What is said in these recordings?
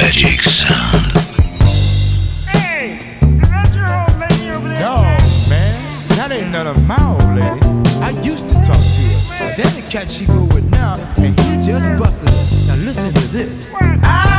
magic sound. Hey, is that your old lady over there? No, man, that ain't none of my old lady. I used to talk to her. But then the cat she go with now, and he just busted. Now listen to this. I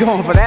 going for that.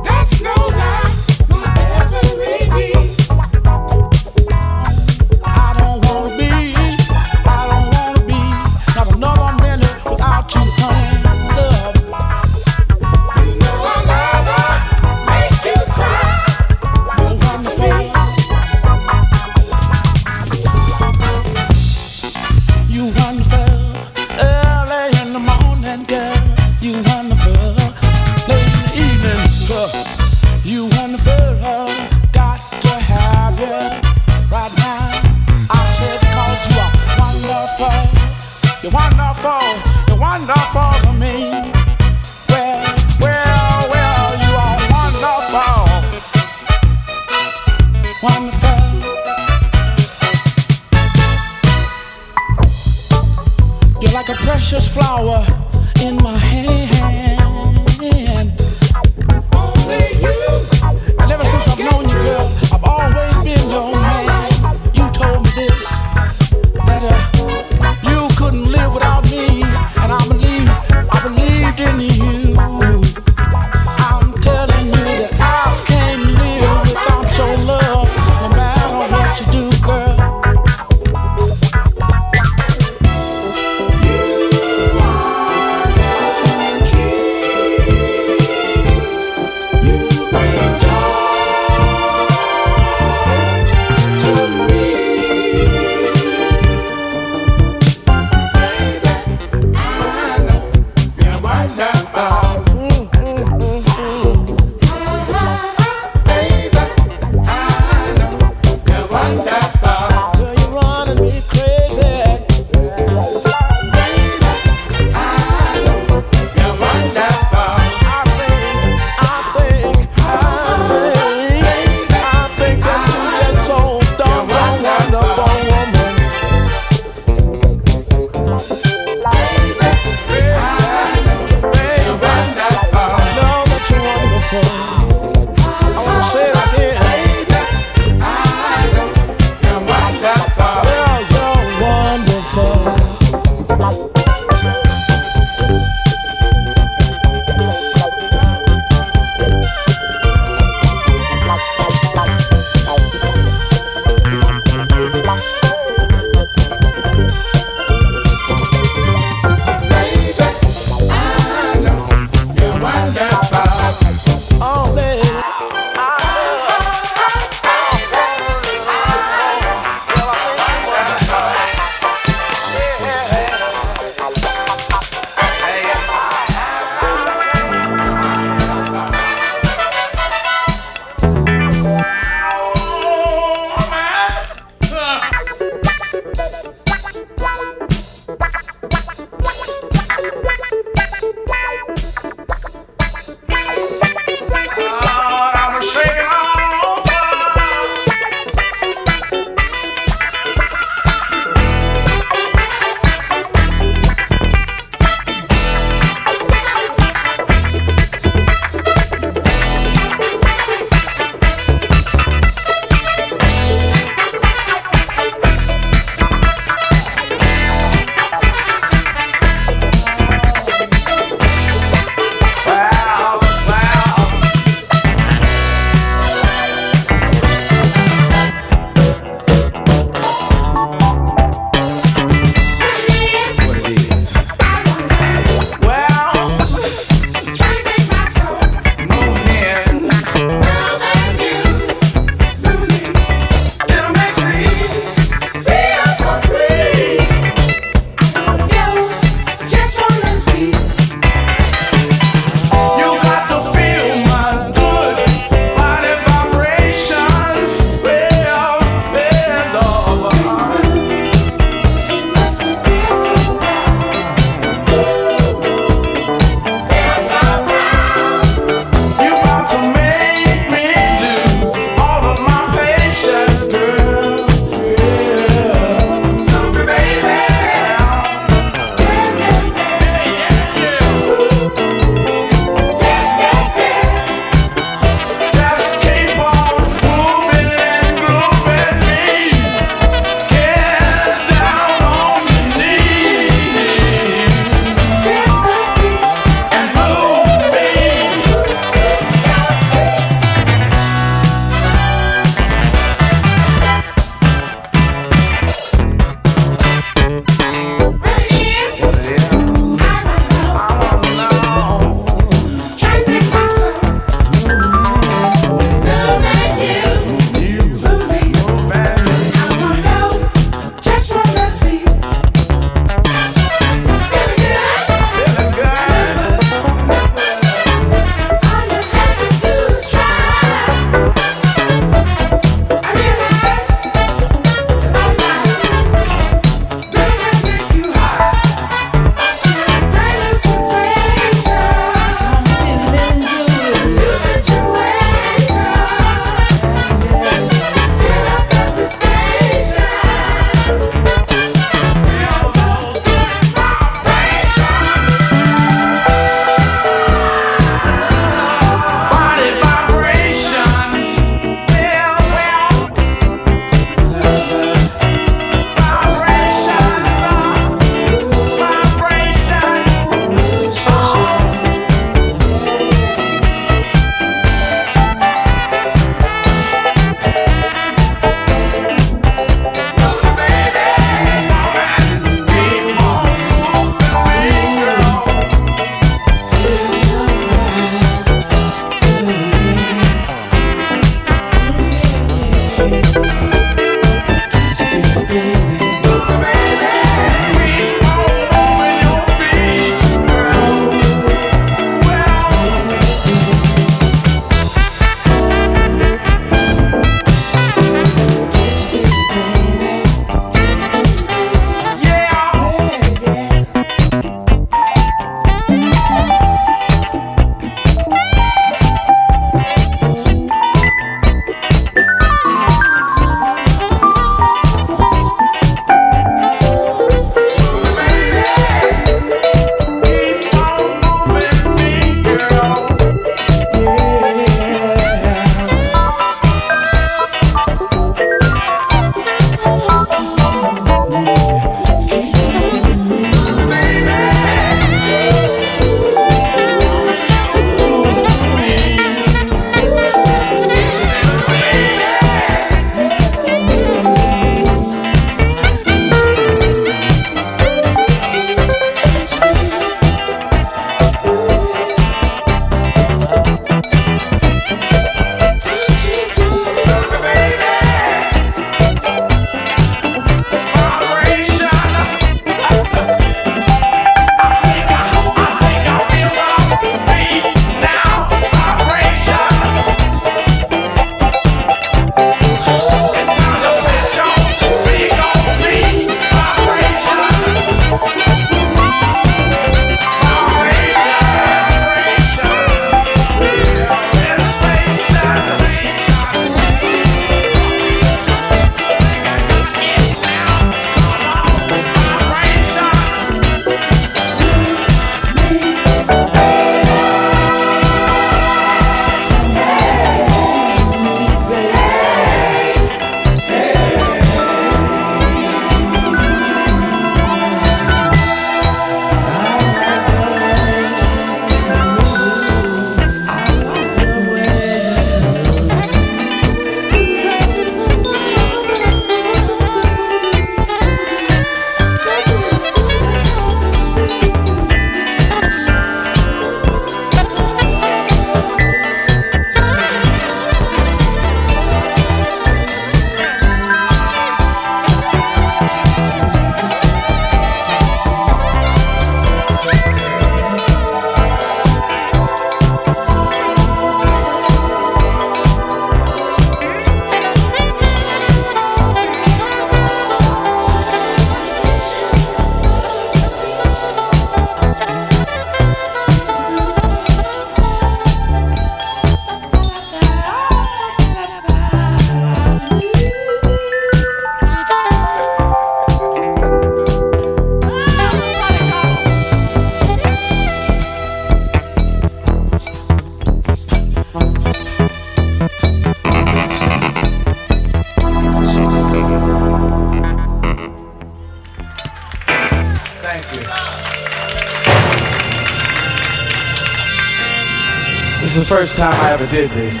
Did this.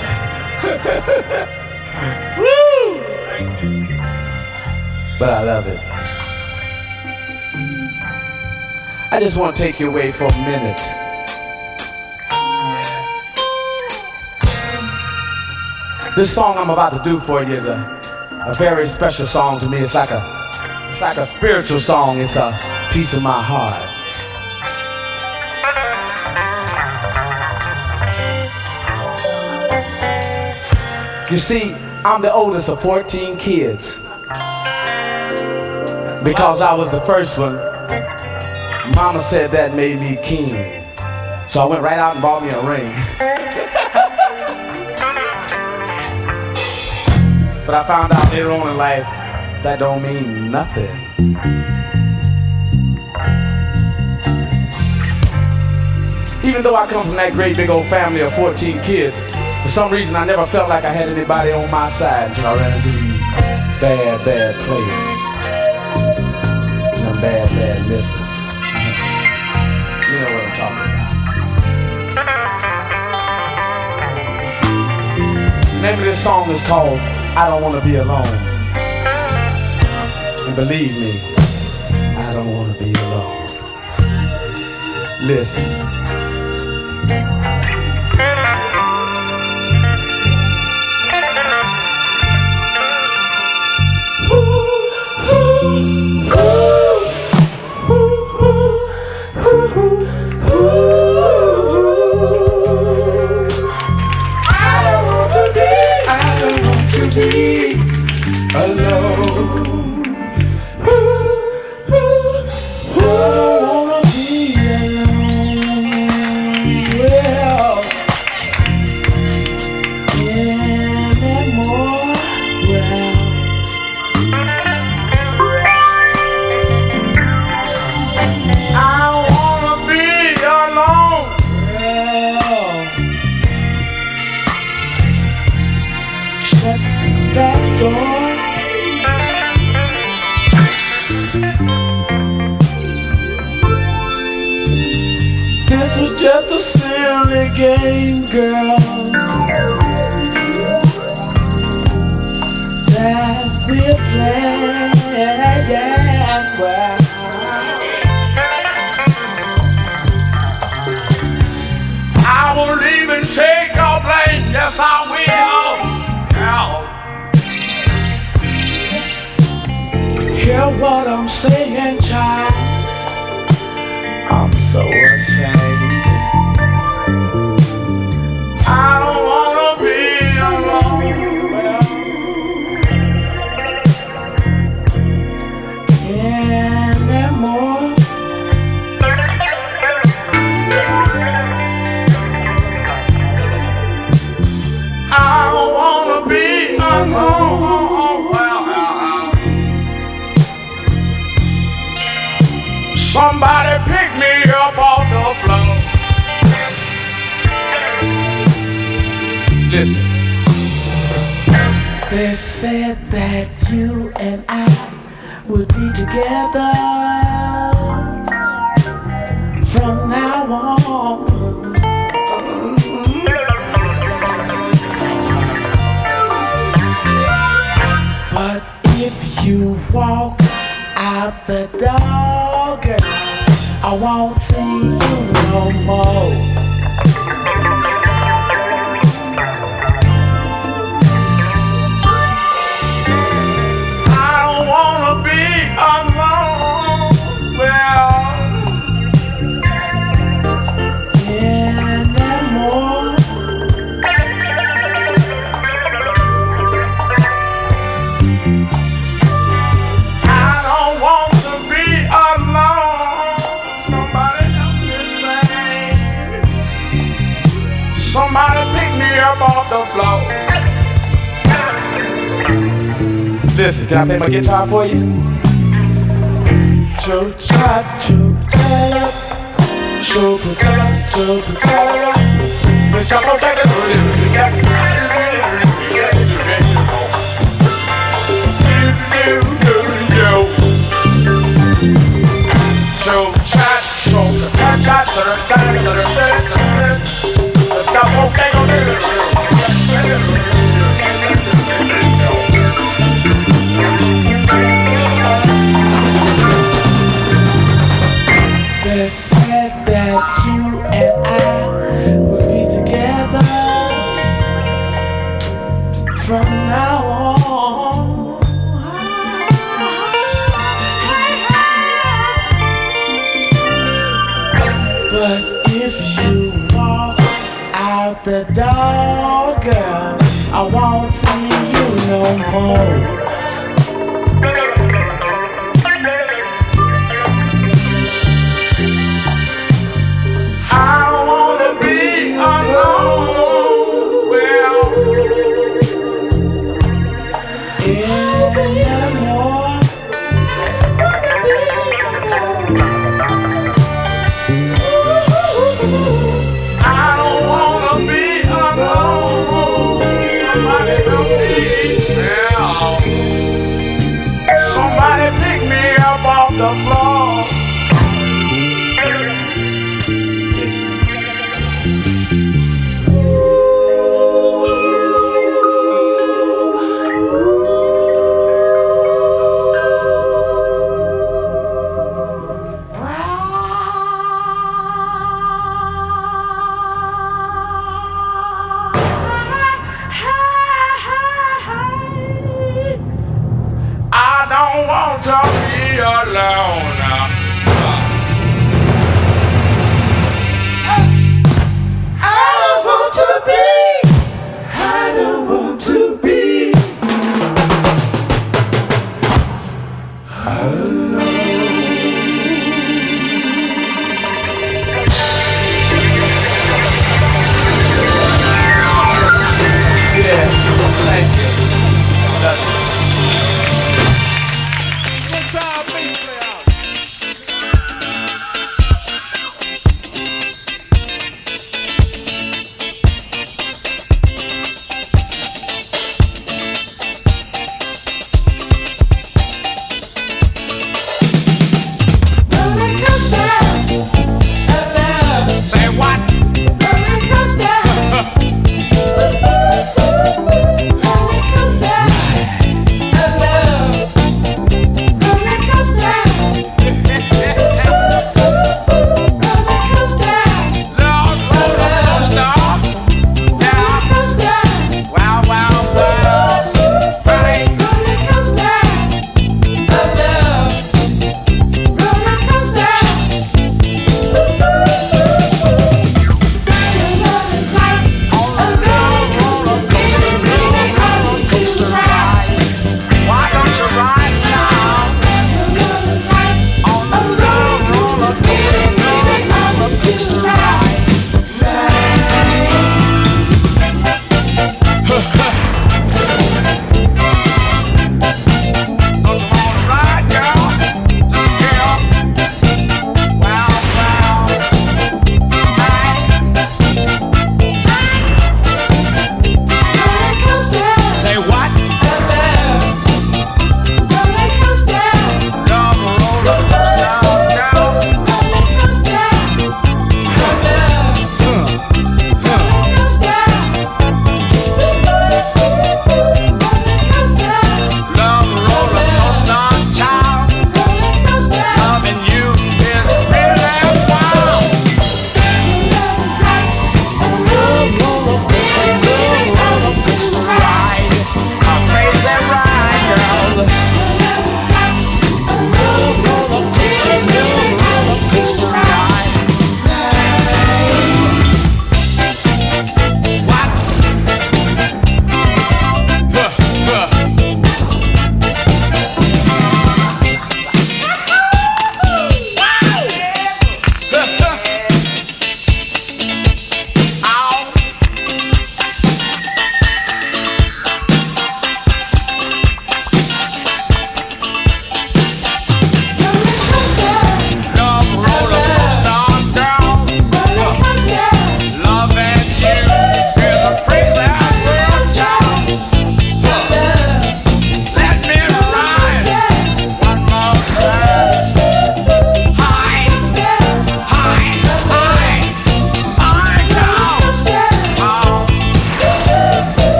Woo! But I love it. I just want to take you away for a minute. This song I'm about to do for you is a, a very special song to me. It's like a it's like a spiritual song. It's a piece of my heart. You see, I'm the oldest of 14 kids. Because I was the first one, Mama said that made me king. So I went right out and bought me a ring. but I found out later on in life that don't mean nothing. Even though I come from that great big old family of 14 kids, some reason I never felt like I had anybody on my side until I ran into these bad, bad players. And them bad, bad misses. you know what I'm talking about. Name of this song is called I Don't Wanna Be Alone. And believe me, I don't wanna be alone. Listen. Ooh. Can I play my guitar for you? Cho cha cho cha cho cha cho cha The chopper back the Cho cha cho cha cha cha cha cha cha cha cha